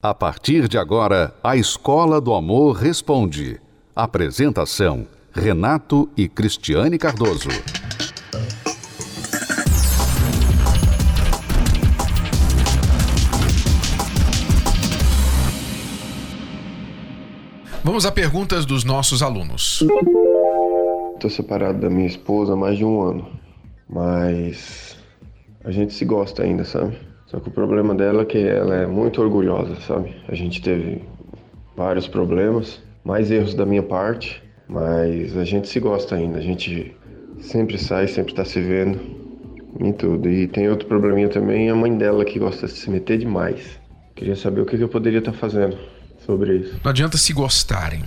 A partir de agora, a Escola do Amor Responde. Apresentação: Renato e Cristiane Cardoso. Vamos a perguntas dos nossos alunos. Estou separado da minha esposa há mais de um ano, mas a gente se gosta ainda, sabe? Só que o problema dela é que ela é muito orgulhosa, sabe? A gente teve vários problemas, mais erros da minha parte, mas a gente se gosta ainda. A gente sempre sai, sempre tá se vendo em tudo. E tem outro probleminha também, a mãe dela que gosta de se meter demais. Queria saber o que eu poderia estar tá fazendo sobre isso. Não adianta se gostarem.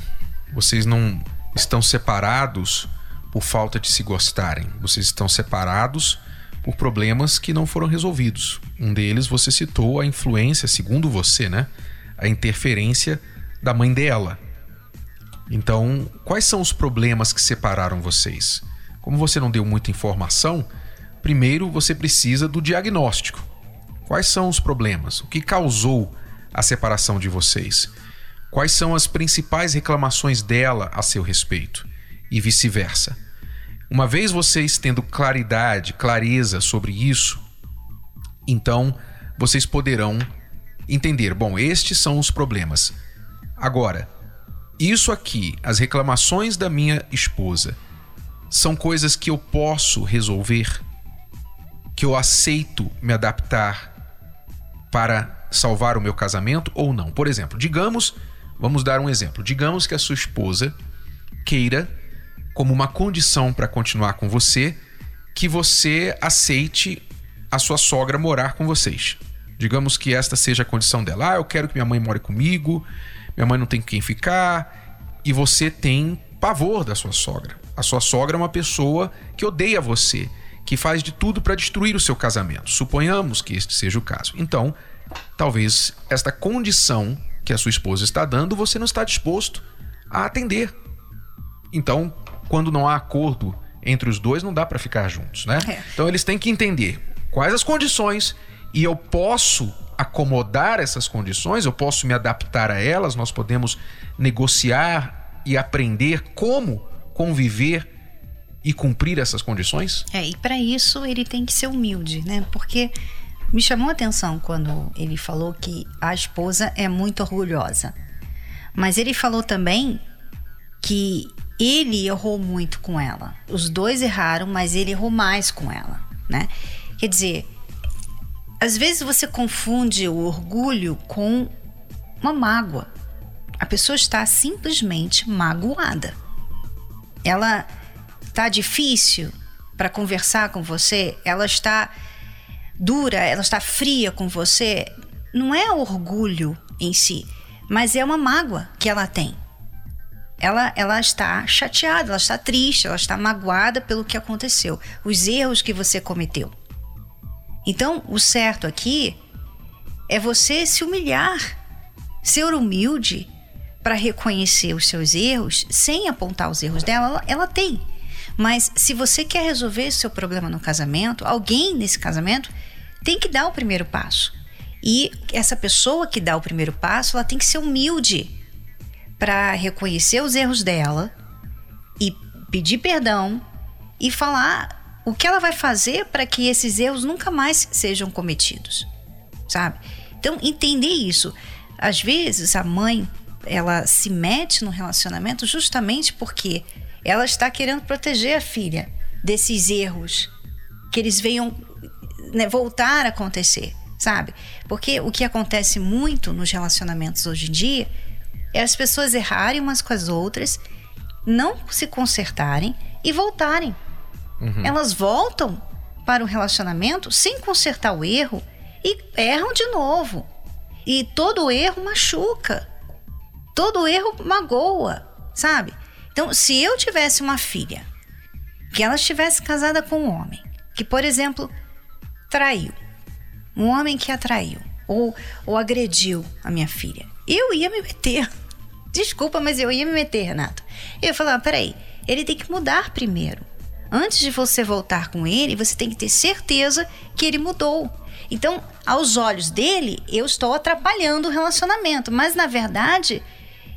Vocês não estão separados por falta de se gostarem. Vocês estão separados por problemas que não foram resolvidos. Um deles você citou a influência, segundo você, né? A interferência da mãe dela. Então, quais são os problemas que separaram vocês? Como você não deu muita informação, primeiro você precisa do diagnóstico. Quais são os problemas? O que causou a separação de vocês? Quais são as principais reclamações dela a seu respeito? E vice-versa. Uma vez vocês tendo claridade, clareza sobre isso, então vocês poderão entender: bom, estes são os problemas. Agora, isso aqui, as reclamações da minha esposa, são coisas que eu posso resolver, que eu aceito me adaptar para salvar o meu casamento ou não. Por exemplo, digamos, vamos dar um exemplo. Digamos que a sua esposa queira como uma condição para continuar com você que você aceite a sua sogra morar com vocês. Digamos que esta seja a condição dela. Ah, eu quero que minha mãe more comigo, minha mãe não tem com quem ficar, e você tem pavor da sua sogra. A sua sogra é uma pessoa que odeia você, que faz de tudo para destruir o seu casamento. Suponhamos que este seja o caso. Então, talvez esta condição que a sua esposa está dando, você não está disposto a atender. Então, quando não há acordo entre os dois, não dá para ficar juntos, né? É. Então eles têm que entender quais as condições e eu posso acomodar essas condições, eu posso me adaptar a elas, nós podemos negociar e aprender como conviver e cumprir essas condições? É, e para isso ele tem que ser humilde, né? Porque me chamou a atenção quando ele falou que a esposa é muito orgulhosa. Mas ele falou também que ele errou muito com ela. Os dois erraram, mas ele errou mais com ela, né? Quer dizer, às vezes você confunde o orgulho com uma mágoa. A pessoa está simplesmente magoada. Ela está difícil para conversar com você, ela está dura, ela está fria com você. Não é orgulho em si, mas é uma mágoa que ela tem ela, ela está chateada, ela está triste, ela está magoada pelo que aconteceu, os erros que você cometeu. Então, o certo aqui é você se humilhar, ser humilde para reconhecer os seus erros sem apontar os erros dela, ela, ela tem. Mas se você quer resolver seu problema no casamento, alguém nesse casamento tem que dar o primeiro passo. E essa pessoa que dá o primeiro passo, ela tem que ser humilde para reconhecer os erros dela e pedir perdão e falar o que ela vai fazer para que esses erros nunca mais sejam cometidos, sabe? Então, entender isso. Às vezes a mãe, ela se mete no relacionamento justamente porque ela está querendo proteger a filha desses erros que eles venham né, voltar a acontecer, sabe? Porque o que acontece muito nos relacionamentos hoje em dia é as pessoas errarem umas com as outras, não se consertarem e voltarem. Uhum. Elas voltam para o relacionamento sem consertar o erro e erram de novo. E todo erro machuca. Todo erro magoa, sabe? Então, se eu tivesse uma filha, que ela estivesse casada com um homem, que, por exemplo, traiu, um homem que a traiu, ou, ou agrediu a minha filha, eu ia me meter. Desculpa, mas eu ia me meter, Renato. Eu ia falar: peraí, ele tem que mudar primeiro. Antes de você voltar com ele, você tem que ter certeza que ele mudou. Então, aos olhos dele, eu estou atrapalhando o relacionamento, mas na verdade,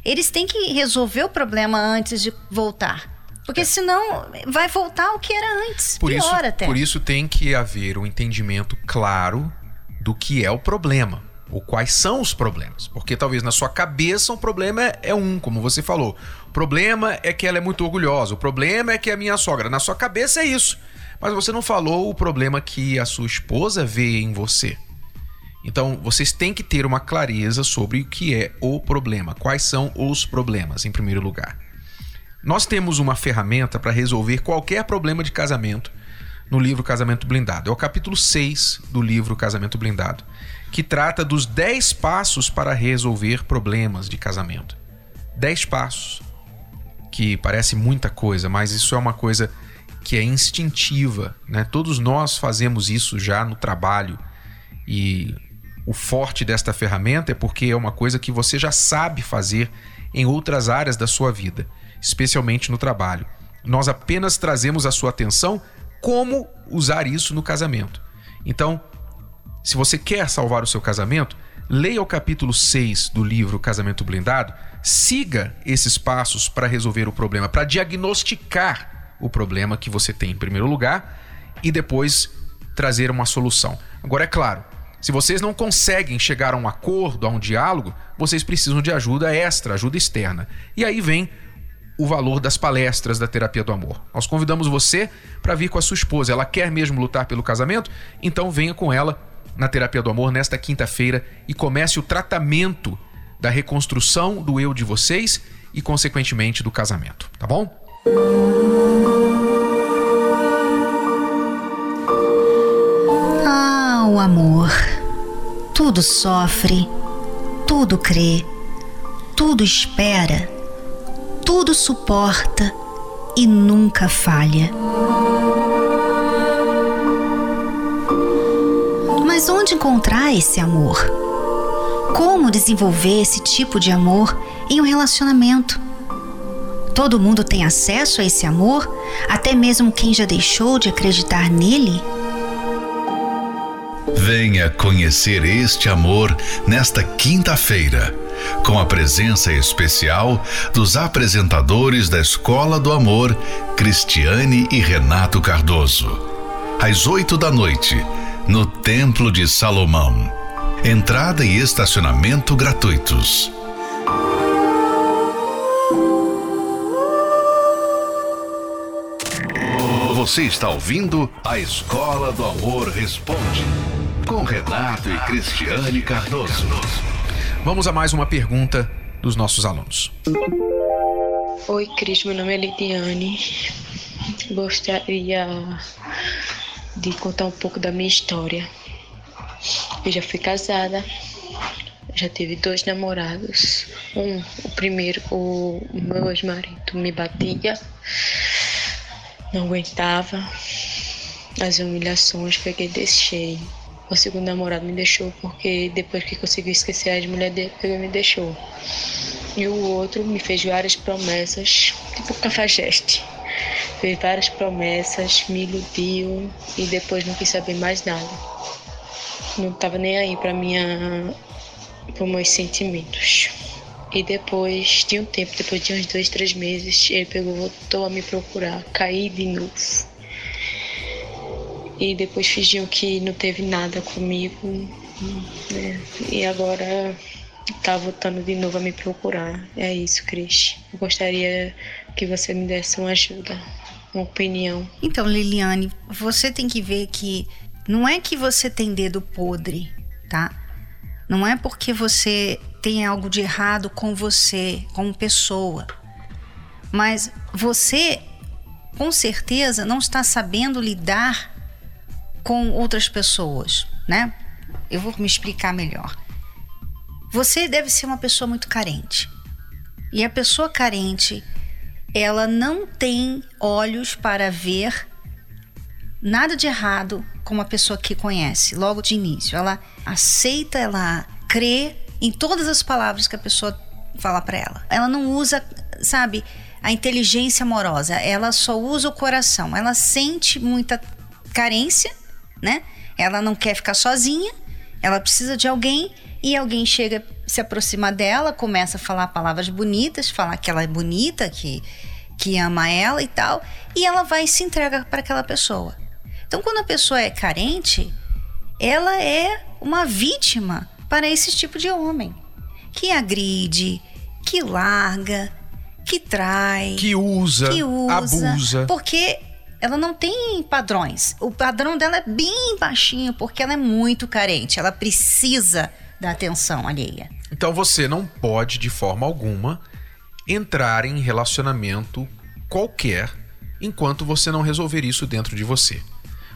eles têm que resolver o problema antes de voltar. Porque é. senão vai voltar o que era antes. Por pior isso, até. Por isso tem que haver um entendimento claro do que é o problema. Ou quais são os problemas. Porque talvez na sua cabeça o problema é, um, como você falou. O problema é que ela é muito orgulhosa. O problema é que a minha sogra. Na sua cabeça é isso. Mas você não falou o problema que a sua esposa vê em você. Então, vocês têm que ter uma clareza sobre o que é o problema, quais são os problemas, em primeiro lugar. Nós temos uma ferramenta para resolver qualquer problema de casamento no livro Casamento Blindado. É o capítulo 6 do livro Casamento Blindado, que trata dos 10 passos para resolver problemas de casamento. 10 passos, que parece muita coisa, mas isso é uma coisa que é instintiva, né? Todos nós fazemos isso já no trabalho e o forte desta ferramenta é porque é uma coisa que você já sabe fazer em outras áreas da sua vida especialmente no trabalho. Nós apenas trazemos a sua atenção como usar isso no casamento. Então, se você quer salvar o seu casamento, leia o capítulo 6 do livro Casamento Blindado, siga esses passos para resolver o problema, para diagnosticar o problema que você tem em primeiro lugar e depois trazer uma solução. Agora, é claro, se vocês não conseguem chegar a um acordo, a um diálogo, vocês precisam de ajuda extra, ajuda externa. E aí vem o valor das palestras da terapia do amor. Nós convidamos você para vir com a sua esposa. Ela quer mesmo lutar pelo casamento? Então venha com ela na terapia do amor nesta quinta-feira e comece o tratamento da reconstrução do eu de vocês e consequentemente do casamento, tá bom? Ah, o amor. Tudo sofre, tudo crê, tudo espera tudo suporta e nunca falha. Mas onde encontrar esse amor? Como desenvolver esse tipo de amor em um relacionamento? Todo mundo tem acesso a esse amor, até mesmo quem já deixou de acreditar nele? Venha conhecer este amor nesta quinta-feira com a presença especial dos apresentadores da Escola do Amor, Cristiane e Renato Cardoso. Às oito da noite, no Templo de Salomão. Entrada e estacionamento gratuitos. Você está ouvindo a Escola do Amor Responde, com Renato e Cristiane Cardoso. Vamos a mais uma pergunta dos nossos alunos. Oi, Cris, meu nome é Lidiane. Gostaria de contar um pouco da minha história. Eu já fui casada, já tive dois namorados. Um, o primeiro, o meu ex-marido me batia, não aguentava as humilhações, peguei e deixei. O segundo namorado me deixou porque depois que conseguiu esquecer as mulheres dele, ele me deixou. E o outro me fez várias promessas, tipo cafajeste. Fez várias promessas, me iludiu e depois não quis saber mais nada. Não estava nem aí para minha para meus sentimentos. E depois de um tempo, depois de uns dois, três meses, ele pegou, voltou a me procurar, caí de novo e depois fingiam que não teve nada comigo, né? E agora tá voltando de novo a me procurar. É isso, Cris. Eu gostaria que você me desse uma ajuda, uma opinião. Então, Liliane, você tem que ver que não é que você tem dedo podre, tá? Não é porque você tem algo de errado com você, como pessoa. Mas você, com certeza, não está sabendo lidar com outras pessoas, né? Eu vou me explicar melhor. Você deve ser uma pessoa muito carente. E a pessoa carente, ela não tem olhos para ver nada de errado com uma pessoa que conhece logo de início. Ela aceita, ela crê em todas as palavras que a pessoa fala para ela. Ela não usa, sabe, a inteligência amorosa, ela só usa o coração. Ela sente muita carência né? Ela não quer ficar sozinha, ela precisa de alguém e alguém chega, se aproxima dela, começa a falar palavras bonitas, falar que ela é bonita, que, que ama ela e tal, e ela vai e se entrega para aquela pessoa. Então, quando a pessoa é carente, ela é uma vítima para esse tipo de homem que agride, que larga, que trai, que usa, que usa abusa. Porque ela não tem padrões. O padrão dela é bem baixinho porque ela é muito carente. Ela precisa da atenção alheia. Então você não pode, de forma alguma, entrar em relacionamento qualquer enquanto você não resolver isso dentro de você.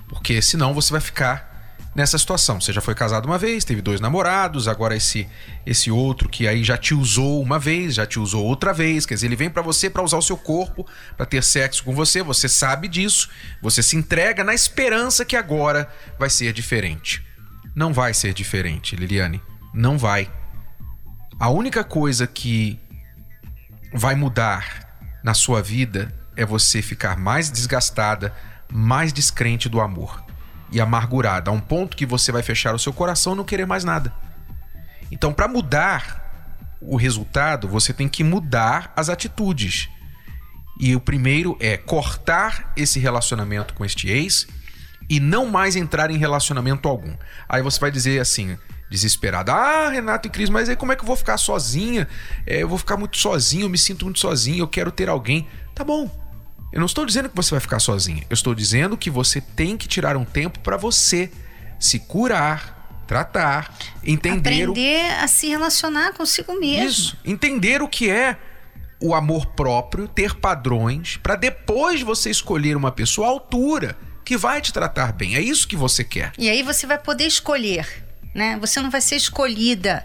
Porque senão você vai ficar nessa situação. Você já foi casado uma vez, teve dois namorados, agora esse esse outro que aí já te usou uma vez, já te usou outra vez, quer dizer, ele vem para você para usar o seu corpo, para ter sexo com você, você sabe disso, você se entrega na esperança que agora vai ser diferente. Não vai ser diferente, Liliane, não vai. A única coisa que vai mudar na sua vida é você ficar mais desgastada, mais descrente do amor e amargurada, a um ponto que você vai fechar o seu coração e não querer mais nada. Então, para mudar o resultado, você tem que mudar as atitudes. E o primeiro é cortar esse relacionamento com este ex e não mais entrar em relacionamento algum. Aí você vai dizer assim, desesperado: Ah, Renato e Cris, mas aí como é que eu vou ficar sozinha? É, eu vou ficar muito sozinho, eu me sinto muito sozinho, eu quero ter alguém. Tá bom, eu não estou dizendo que você vai ficar sozinha. Eu estou dizendo que você tem que tirar um tempo para você se curar, tratar, entender. Aprender o... a se relacionar consigo mesmo. Isso. Entender o que é o amor próprio, ter padrões, para depois você escolher uma pessoa à altura que vai te tratar bem. É isso que você quer. E aí você vai poder escolher, né? Você não vai ser escolhida,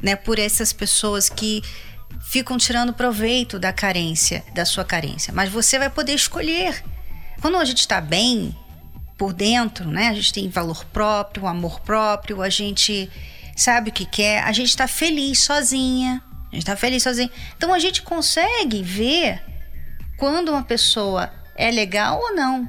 né, por essas pessoas que ficam tirando proveito da carência, da sua carência. Mas você vai poder escolher. Quando a gente está bem por dentro, né? A gente tem valor próprio, amor próprio, a gente sabe o que quer, a gente está feliz sozinha. A gente está feliz sozinha. Então a gente consegue ver quando uma pessoa é legal ou não.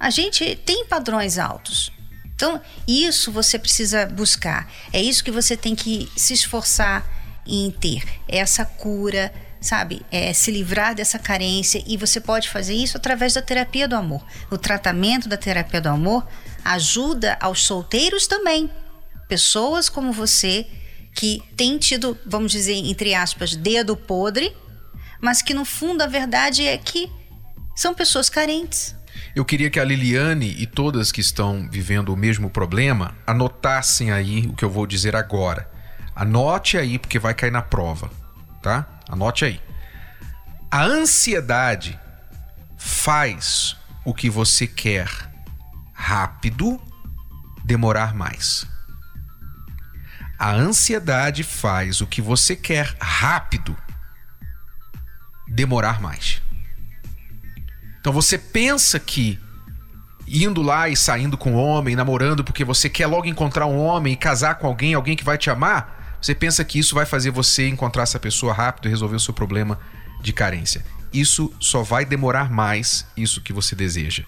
A gente tem padrões altos. Então, isso você precisa buscar. É isso que você tem que se esforçar em ter essa cura, sabe? É se livrar dessa carência e você pode fazer isso através da terapia do amor. O tratamento da terapia do amor ajuda aos solteiros também. Pessoas como você que têm tido, vamos dizer, entre aspas, dedo podre, mas que no fundo a verdade é que são pessoas carentes. Eu queria que a Liliane e todas que estão vivendo o mesmo problema anotassem aí o que eu vou dizer agora. Anote aí, porque vai cair na prova, tá? Anote aí. A ansiedade faz o que você quer rápido demorar mais. A ansiedade faz o que você quer rápido demorar mais. Então você pensa que indo lá e saindo com um homem, namorando porque você quer logo encontrar um homem e casar com alguém, alguém que vai te amar, você pensa que isso vai fazer você encontrar essa pessoa rápido e resolver o seu problema de carência. Isso só vai demorar mais, isso que você deseja.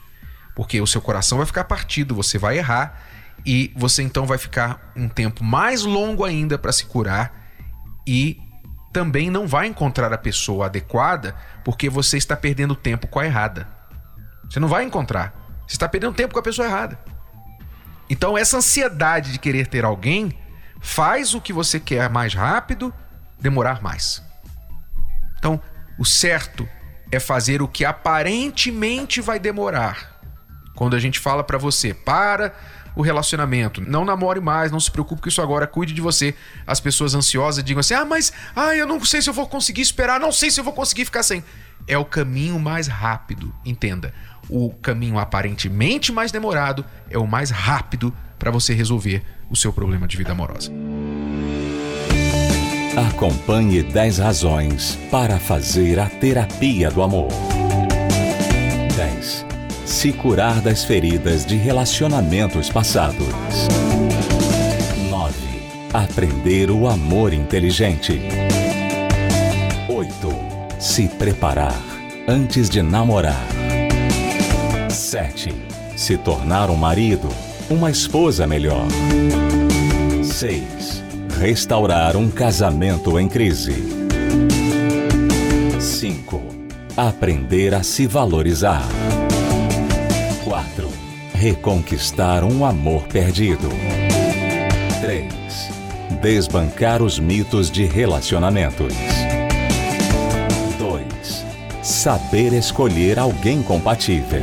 Porque o seu coração vai ficar partido, você vai errar e você então vai ficar um tempo mais longo ainda para se curar e também não vai encontrar a pessoa adequada porque você está perdendo tempo com a errada. Você não vai encontrar. Você está perdendo tempo com a pessoa errada. Então, essa ansiedade de querer ter alguém faz o que você quer mais rápido demorar mais. Então, o certo é fazer o que aparentemente vai demorar. Quando a gente fala para você, para o relacionamento, não namore mais, não se preocupe com isso agora, cuide de você. As pessoas ansiosas digam assim: "Ah, mas ah, eu não sei se eu vou conseguir esperar, não sei se eu vou conseguir ficar sem". É o caminho mais rápido, entenda. O caminho aparentemente mais demorado é o mais rápido para você resolver o seu problema de vida amorosa. Acompanhe 10 razões para fazer a terapia do amor. 10. Se curar das feridas de relacionamentos passados. 9. Aprender o amor inteligente. 8. Se preparar antes de namorar. 7. Se tornar um marido uma esposa melhor. 6. Restaurar um casamento em crise. 5. Aprender a se valorizar. 4. Reconquistar um amor perdido. 3. Desbancar os mitos de relacionamentos. 2. Saber escolher alguém compatível.